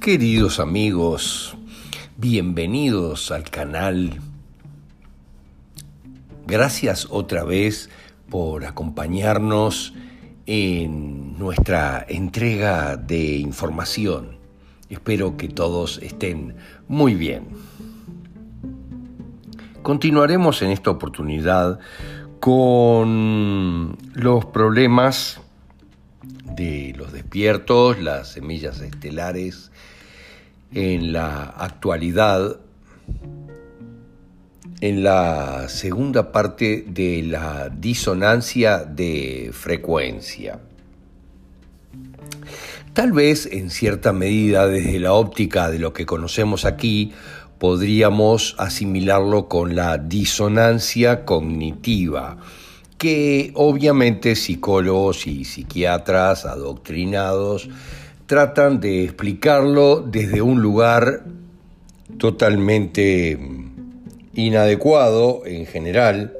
Queridos amigos, bienvenidos al canal. Gracias otra vez por acompañarnos en nuestra entrega de información. Espero que todos estén muy bien. Continuaremos en esta oportunidad con los problemas de los despiertos, las semillas estelares en la actualidad, en la segunda parte de la disonancia de frecuencia. Tal vez en cierta medida desde la óptica de lo que conocemos aquí, podríamos asimilarlo con la disonancia cognitiva, que obviamente psicólogos y psiquiatras adoctrinados tratan de explicarlo desde un lugar totalmente inadecuado en general,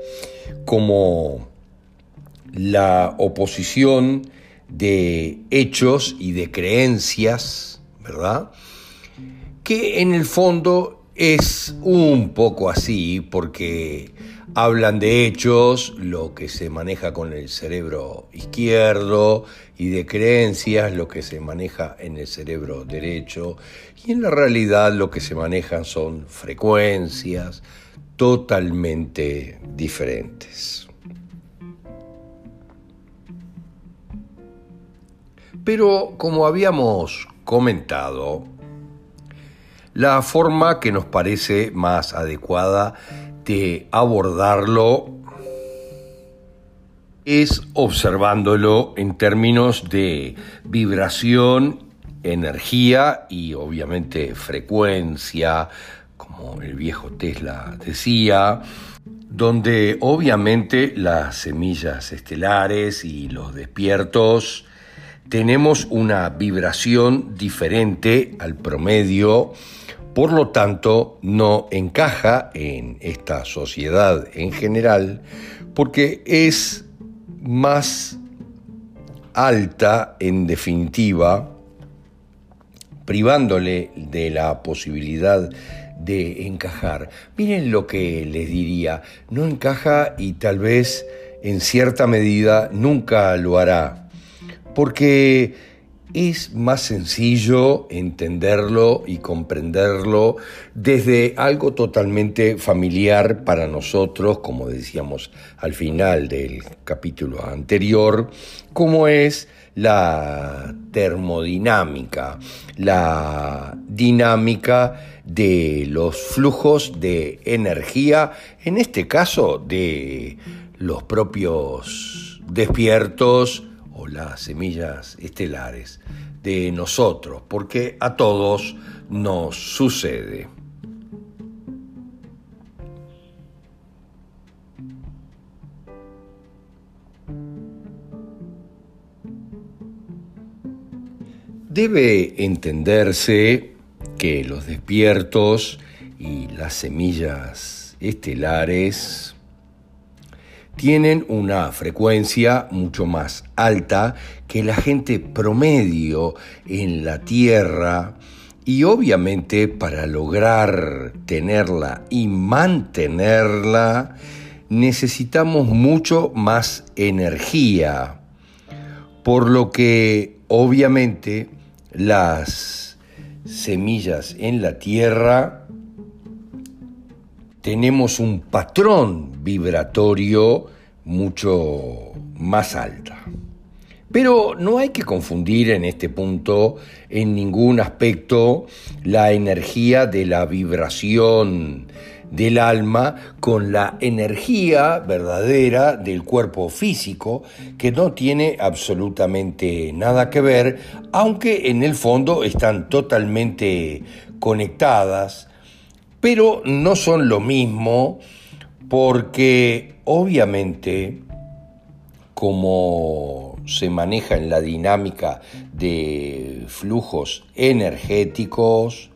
como la oposición de hechos y de creencias, ¿verdad? Que en el fondo es un poco así, porque hablan de hechos, lo que se maneja con el cerebro izquierdo, y de creencias, lo que se maneja en el cerebro derecho, y en la realidad lo que se manejan son frecuencias totalmente diferentes. Pero como habíamos comentado, la forma que nos parece más adecuada de abordarlo es observándolo en términos de vibración, energía y obviamente frecuencia, como el viejo Tesla decía, donde obviamente las semillas estelares y los despiertos tenemos una vibración diferente al promedio, por lo tanto no encaja en esta sociedad en general, porque es más alta, en definitiva, privándole de la posibilidad de encajar. Miren lo que les diría, no encaja y tal vez en cierta medida nunca lo hará, porque es más sencillo entenderlo y comprenderlo desde algo totalmente familiar para nosotros, como decíamos al final del capítulo anterior, como es la termodinámica, la dinámica de los flujos de energía, en este caso de los propios despiertos, o las semillas estelares de nosotros, porque a todos nos sucede. Debe entenderse que los despiertos y las semillas estelares tienen una frecuencia mucho más alta que la gente promedio en la Tierra. Y obviamente para lograr tenerla y mantenerla necesitamos mucho más energía, por lo que obviamente las semillas en la Tierra tenemos un patrón vibratorio mucho más alta. Pero no hay que confundir en este punto en ningún aspecto la energía de la vibración del alma con la energía verdadera del cuerpo físico, que no tiene absolutamente nada que ver, aunque en el fondo están totalmente conectadas pero no son lo mismo porque obviamente como se maneja en la dinámica de flujos energéticos,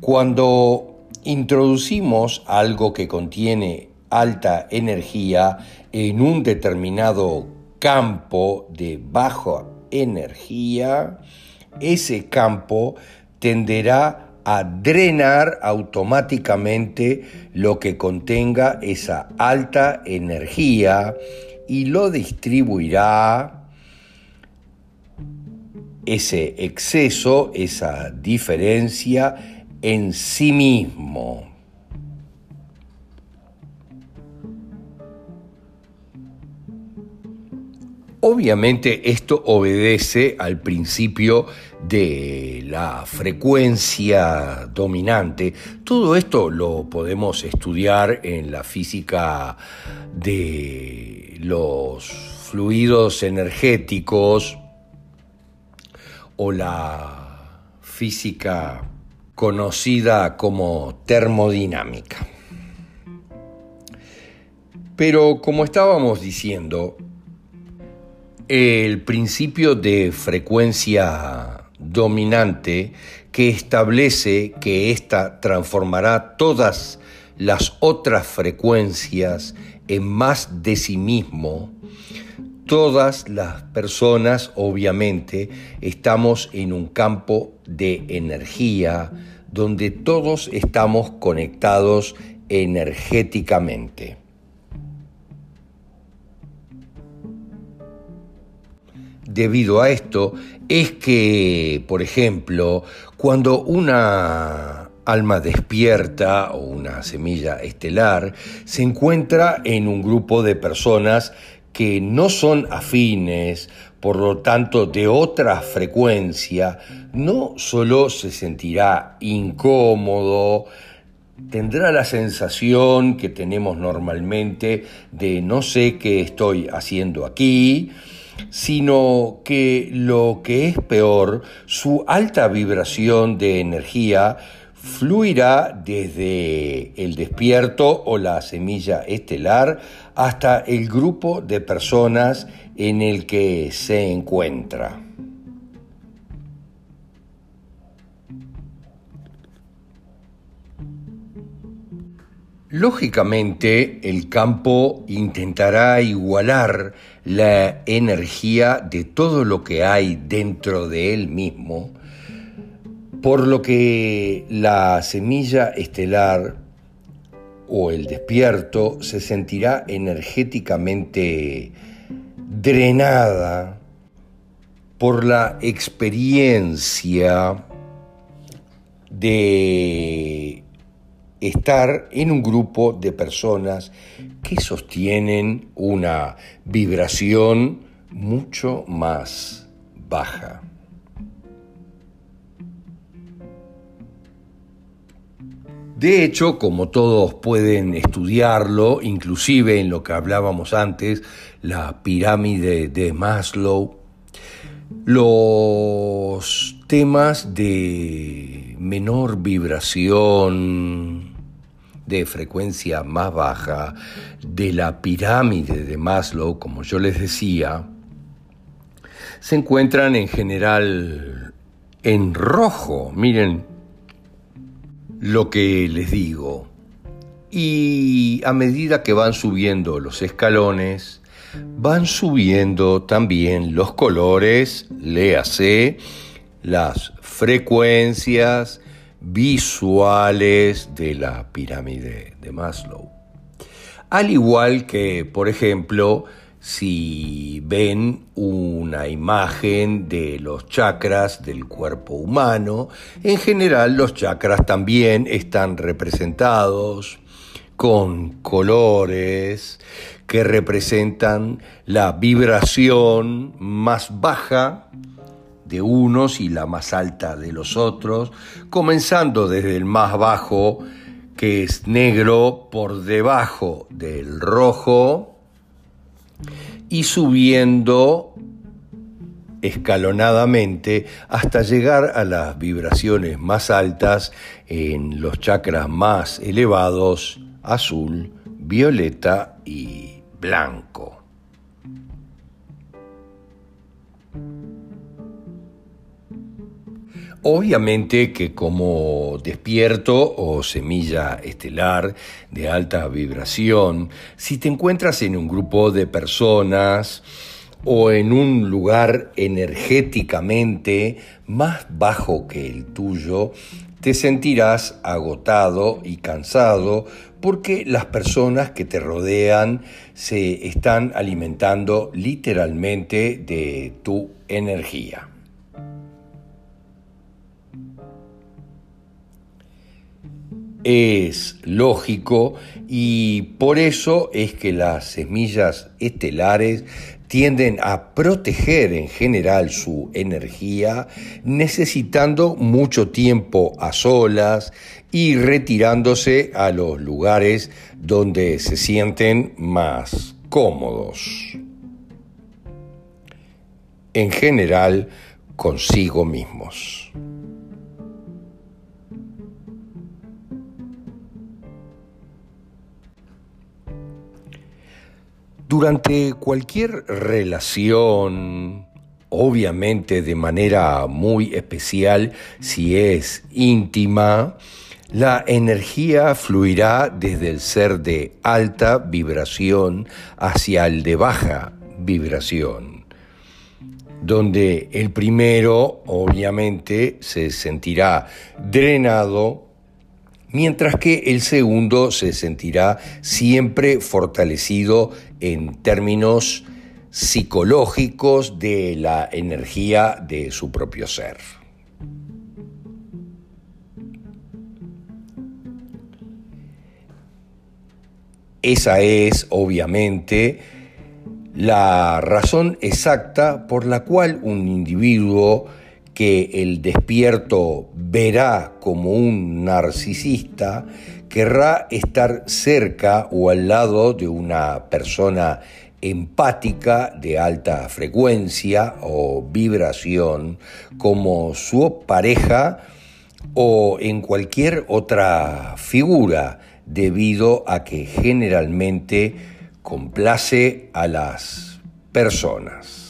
cuando introducimos algo que contiene alta energía en un determinado campo de baja energía, ese campo tenderá a drenar automáticamente lo que contenga esa alta energía y lo distribuirá ese exceso, esa diferencia en sí mismo. Obviamente esto obedece al principio de la frecuencia dominante. Todo esto lo podemos estudiar en la física de los fluidos energéticos o la física conocida como termodinámica. Pero como estábamos diciendo, el principio de frecuencia dominante que establece que ésta transformará todas las otras frecuencias en más de sí mismo, todas las personas obviamente estamos en un campo de energía donde todos estamos conectados energéticamente. Debido a esto es que, por ejemplo, cuando una alma despierta o una semilla estelar se encuentra en un grupo de personas que no son afines, por lo tanto de otra frecuencia, no solo se sentirá incómodo, tendrá la sensación que tenemos normalmente de no sé qué estoy haciendo aquí, sino que lo que es peor, su alta vibración de energía fluirá desde el despierto o la semilla estelar hasta el grupo de personas en el que se encuentra. Lógicamente, el campo intentará igualar la energía de todo lo que hay dentro de él mismo, por lo que la semilla estelar o el despierto se sentirá energéticamente drenada por la experiencia de estar en un grupo de personas que sostienen una vibración mucho más baja. De hecho, como todos pueden estudiarlo, inclusive en lo que hablábamos antes, la pirámide de Maslow, los temas de menor vibración, de frecuencia más baja de la pirámide de Maslow, como yo les decía, se encuentran en general en rojo. Miren lo que les digo. Y a medida que van subiendo los escalones, van subiendo también los colores, léase, las frecuencias, visuales de la pirámide de Maslow. Al igual que, por ejemplo, si ven una imagen de los chakras del cuerpo humano, en general los chakras también están representados con colores que representan la vibración más baja de unos y la más alta de los otros, comenzando desde el más bajo, que es negro, por debajo del rojo, y subiendo escalonadamente hasta llegar a las vibraciones más altas en los chakras más elevados, azul, violeta y blanco. Obviamente que como despierto o semilla estelar de alta vibración, si te encuentras en un grupo de personas o en un lugar energéticamente más bajo que el tuyo, te sentirás agotado y cansado porque las personas que te rodean se están alimentando literalmente de tu energía. Es lógico y por eso es que las semillas estelares tienden a proteger en general su energía necesitando mucho tiempo a solas y retirándose a los lugares donde se sienten más cómodos. En general, consigo mismos. Durante cualquier relación, obviamente de manera muy especial si es íntima, la energía fluirá desde el ser de alta vibración hacia el de baja vibración, donde el primero obviamente se sentirá drenado mientras que el segundo se sentirá siempre fortalecido en términos psicológicos de la energía de su propio ser. Esa es, obviamente, la razón exacta por la cual un individuo que el despierto verá como un narcisista, querrá estar cerca o al lado de una persona empática de alta frecuencia o vibración como su pareja o en cualquier otra figura debido a que generalmente complace a las personas.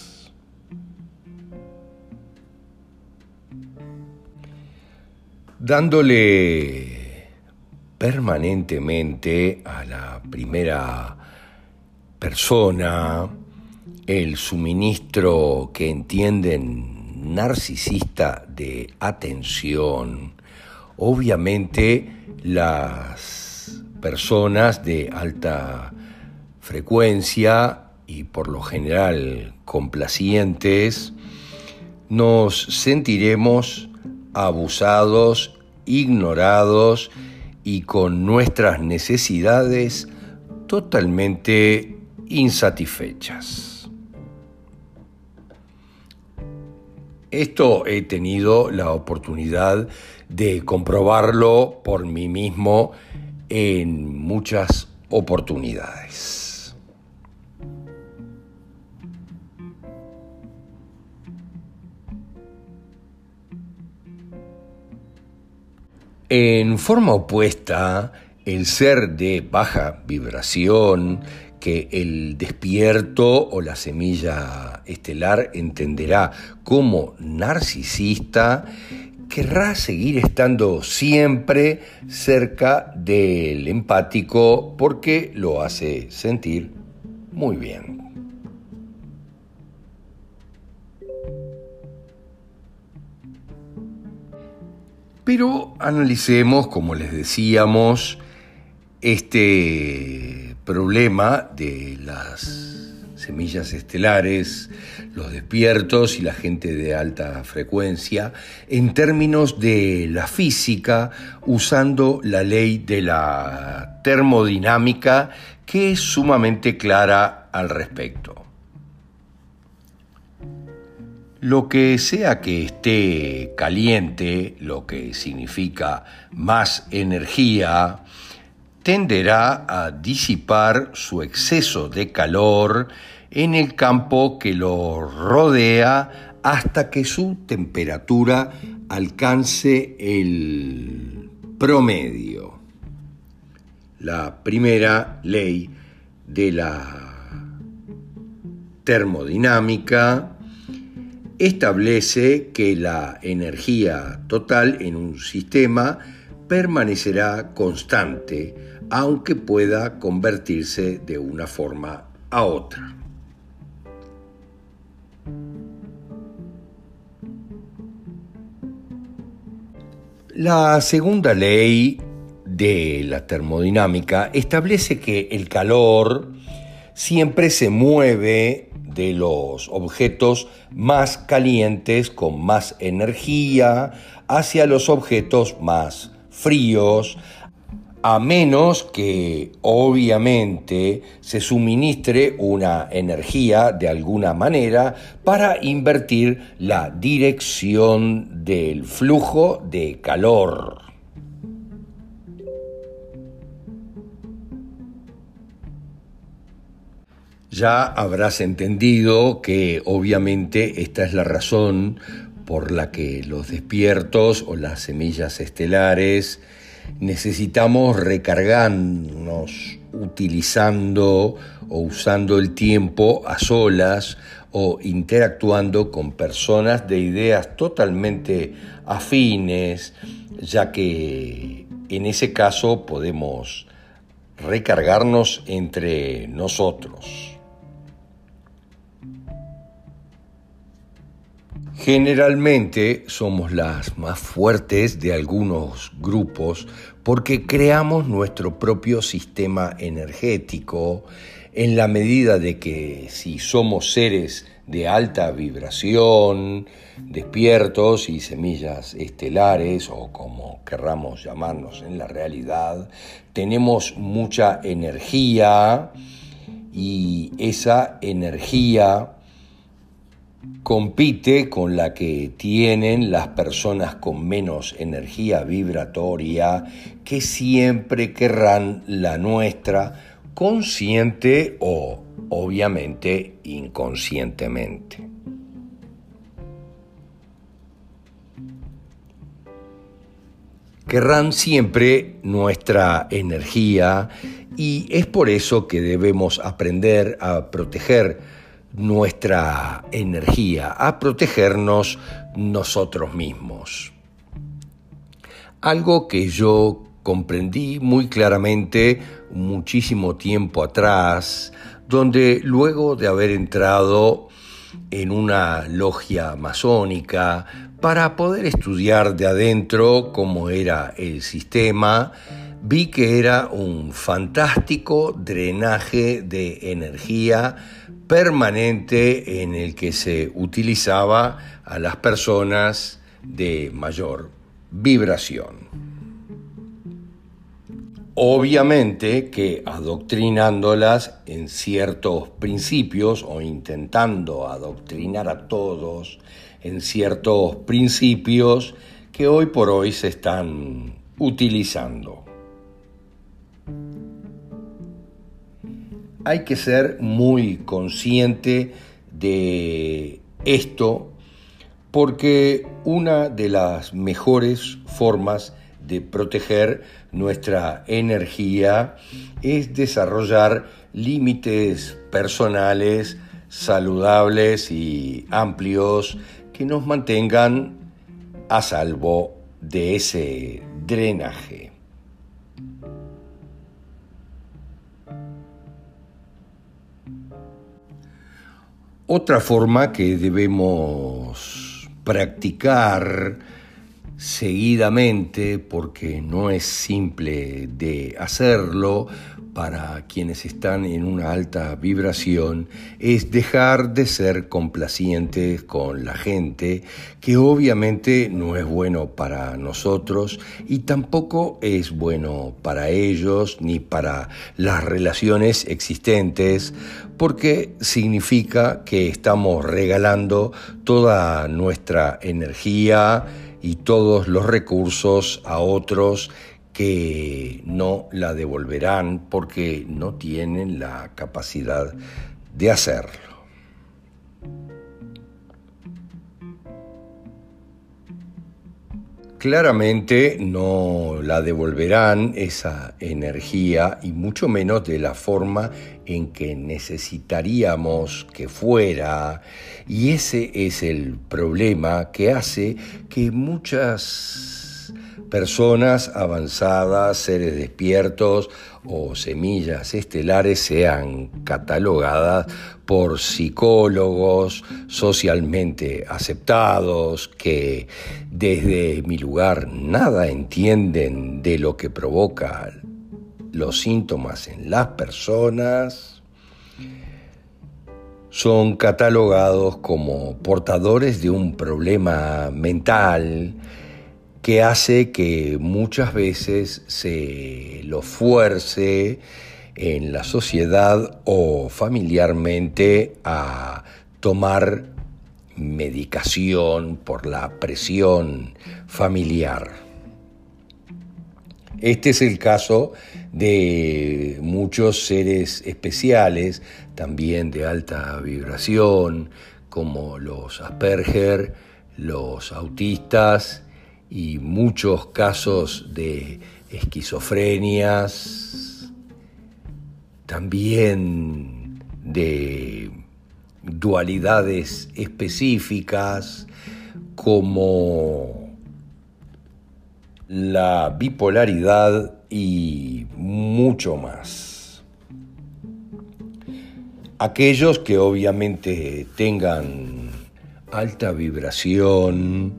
dándole permanentemente a la primera persona el suministro que entienden narcisista de atención, obviamente las personas de alta frecuencia y por lo general complacientes, nos sentiremos abusados, ignorados y con nuestras necesidades totalmente insatisfechas. Esto he tenido la oportunidad de comprobarlo por mí mismo en muchas oportunidades. En forma opuesta, el ser de baja vibración, que el despierto o la semilla estelar entenderá como narcisista, querrá seguir estando siempre cerca del empático porque lo hace sentir muy bien. Pero analicemos, como les decíamos, este problema de las semillas estelares, los despiertos y la gente de alta frecuencia en términos de la física usando la ley de la termodinámica que es sumamente clara al respecto. Lo que sea que esté caliente, lo que significa más energía, tenderá a disipar su exceso de calor en el campo que lo rodea hasta que su temperatura alcance el promedio. La primera ley de la termodinámica establece que la energía total en un sistema permanecerá constante, aunque pueda convertirse de una forma a otra. La segunda ley de la termodinámica establece que el calor siempre se mueve de los objetos más calientes con más energía hacia los objetos más fríos, a menos que obviamente se suministre una energía de alguna manera para invertir la dirección del flujo de calor. Ya habrás entendido que obviamente esta es la razón por la que los despiertos o las semillas estelares necesitamos recargarnos utilizando o usando el tiempo a solas o interactuando con personas de ideas totalmente afines, ya que en ese caso podemos recargarnos entre nosotros. Generalmente somos las más fuertes de algunos grupos porque creamos nuestro propio sistema energético en la medida de que si somos seres de alta vibración, despiertos y semillas estelares o como querramos llamarnos en la realidad, tenemos mucha energía y esa energía compite con la que tienen las personas con menos energía vibratoria que siempre querrán la nuestra consciente o obviamente inconscientemente. Querrán siempre nuestra energía y es por eso que debemos aprender a proteger nuestra energía, a protegernos nosotros mismos. Algo que yo comprendí muy claramente muchísimo tiempo atrás, donde luego de haber entrado en una logia masónica para poder estudiar de adentro cómo era el sistema, vi que era un fantástico drenaje de energía permanente en el que se utilizaba a las personas de mayor vibración. Obviamente que adoctrinándolas en ciertos principios o intentando adoctrinar a todos en ciertos principios que hoy por hoy se están utilizando. Hay que ser muy consciente de esto porque una de las mejores formas de proteger nuestra energía es desarrollar límites personales saludables y amplios que nos mantengan a salvo de ese drenaje. Otra forma que debemos practicar seguidamente, porque no es simple de hacerlo, para quienes están en una alta vibración es dejar de ser complacientes con la gente, que obviamente no es bueno para nosotros y tampoco es bueno para ellos ni para las relaciones existentes, porque significa que estamos regalando toda nuestra energía y todos los recursos a otros que no la devolverán porque no tienen la capacidad de hacerlo. Claramente no la devolverán esa energía y mucho menos de la forma en que necesitaríamos que fuera. Y ese es el problema que hace que muchas personas avanzadas, seres despiertos o semillas estelares sean catalogadas por psicólogos socialmente aceptados que desde mi lugar nada entienden de lo que provoca los síntomas en las personas, son catalogados como portadores de un problema mental, que hace que muchas veces se lo fuerce en la sociedad o familiarmente a tomar medicación por la presión familiar. Este es el caso de muchos seres especiales, también de alta vibración, como los Asperger, los autistas y muchos casos de esquizofrenias, también de dualidades específicas como la bipolaridad y mucho más. Aquellos que obviamente tengan alta vibración,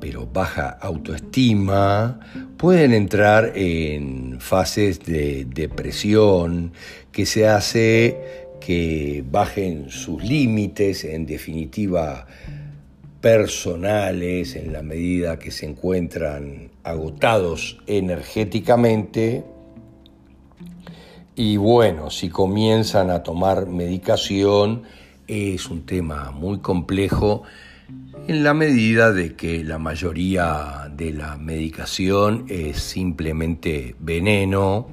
pero baja autoestima, pueden entrar en fases de depresión que se hace que bajen sus límites, en definitiva personales, en la medida que se encuentran agotados energéticamente. Y bueno, si comienzan a tomar medicación, es un tema muy complejo en la medida de que la mayoría de la medicación es simplemente veneno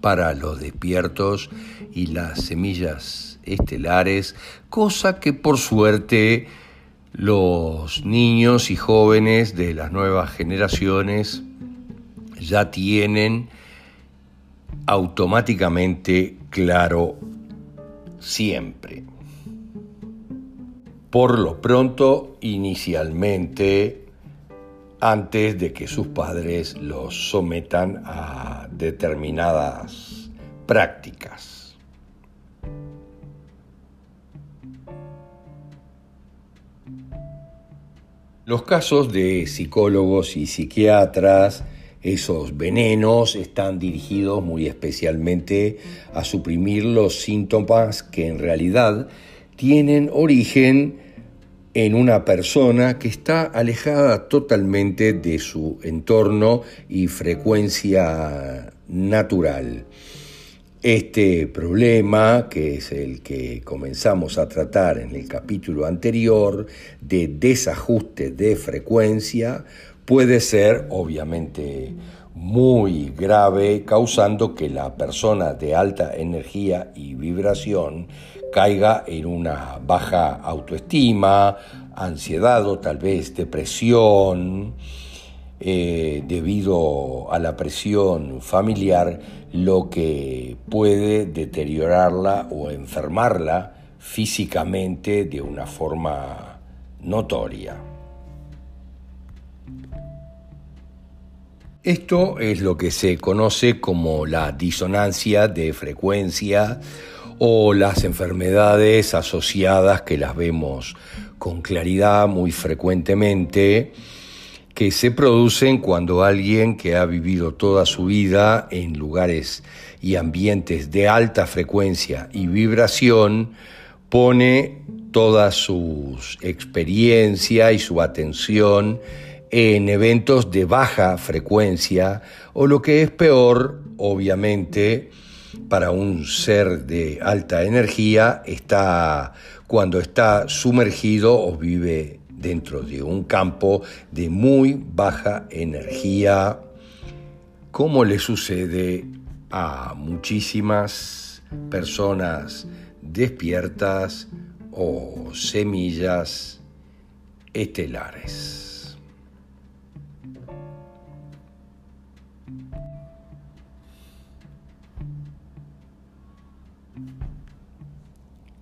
para los despiertos y las semillas estelares, cosa que por suerte los niños y jóvenes de las nuevas generaciones ya tienen automáticamente claro siempre. Por lo pronto, inicialmente, antes de que sus padres los sometan a determinadas prácticas. Los casos de psicólogos y psiquiatras, esos venenos están dirigidos muy especialmente a suprimir los síntomas que en realidad tienen origen en una persona que está alejada totalmente de su entorno y frecuencia natural. Este problema, que es el que comenzamos a tratar en el capítulo anterior, de desajuste de frecuencia, puede ser obviamente muy grave, causando que la persona de alta energía y vibración caiga en una baja autoestima, ansiedad o tal vez depresión, eh, debido a la presión familiar, lo que puede deteriorarla o enfermarla físicamente de una forma notoria. Esto es lo que se conoce como la disonancia de frecuencia o las enfermedades asociadas que las vemos con claridad muy frecuentemente, que se producen cuando alguien que ha vivido toda su vida en lugares y ambientes de alta frecuencia y vibración, pone toda su experiencia y su atención en eventos de baja frecuencia o lo que es peor, obviamente, para un ser de alta energía está cuando está sumergido o vive dentro de un campo de muy baja energía, como le sucede a muchísimas personas despiertas o semillas estelares.